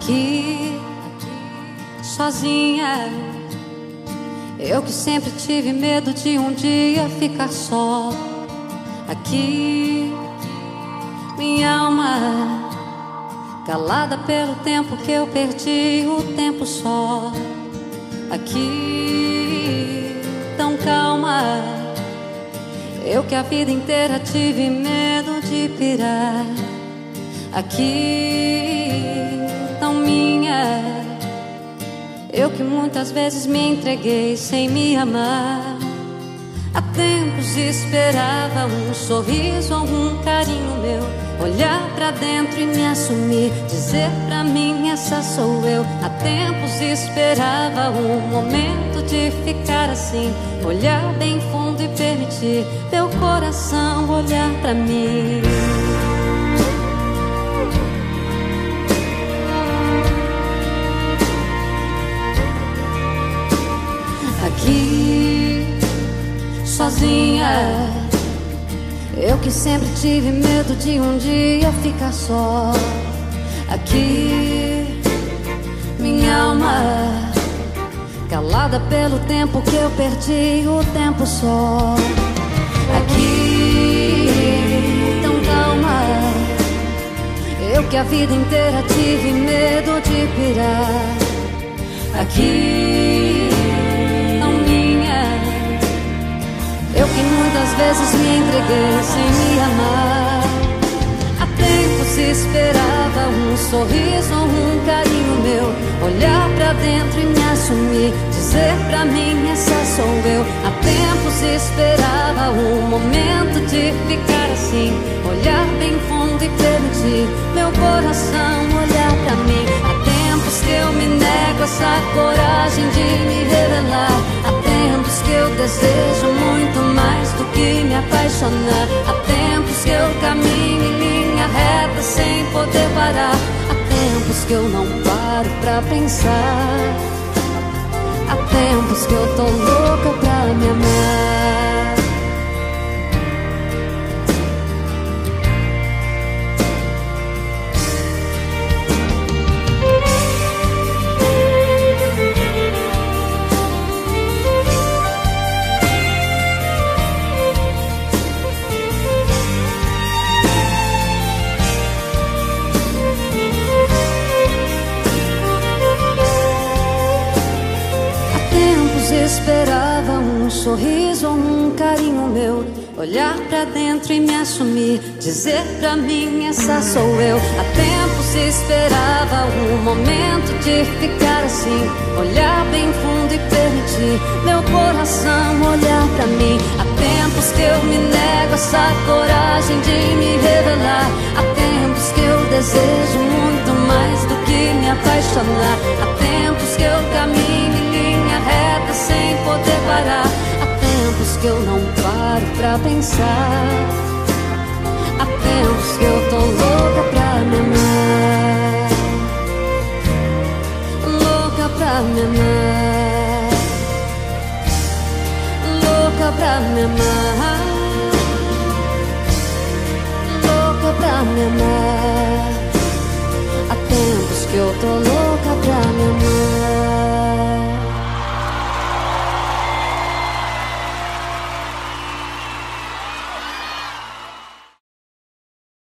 aqui, sozinha. Eu que sempre tive medo de um dia ficar só. Aqui, minha alma, calada pelo tempo que eu perdi, o tempo só. Aqui, tão calma. Eu que a vida inteira tive medo de pirar. Aqui, Eu que muitas vezes me entreguei sem me amar. Há tempos esperava um sorriso ou um carinho meu. Olhar pra dentro e me assumir. Dizer pra mim, essa sou eu. Há tempos esperava um momento de ficar assim. Olhar bem fundo e permitir meu coração olhar pra mim. Sozinha. Eu que sempre tive medo de um dia ficar só. Aqui, minha alma, calada pelo tempo que eu perdi, o tempo só. Aqui, tão calma. Eu que a vida inteira tive medo de pirar. Aqui vezes me entreguei sem me amar. Há tempos esperava um sorriso ou um carinho meu. Olhar pra dentro e me assumir. Dizer pra mim, essa sou eu. Há tempos esperava um momento de ficar assim. Olhar bem fundo e permitir meu coração olhar pra mim. Há tempos que eu me nego essa coragem de me revelar. Há tempos que eu desejo muito do que me apaixonar. Há tempos que eu caminho em linha reta sem poder parar. Há tempos que eu não paro pra pensar. Há tempos que eu tô louca pra me amar. Esperava um sorriso ou um carinho meu. Olhar pra dentro e me assumir, dizer pra mim essa sou eu. Há tempo se esperava um momento de ficar assim, olhar bem fundo e permitir meu coração olhar pra mim. Há tempos que eu me nego essa coragem de me pra pensar. Há tempos que eu tô louca pra me amar. Louca pra me amar. Louca pra me amar. Louca pra me amar. Há tempos que eu tô louca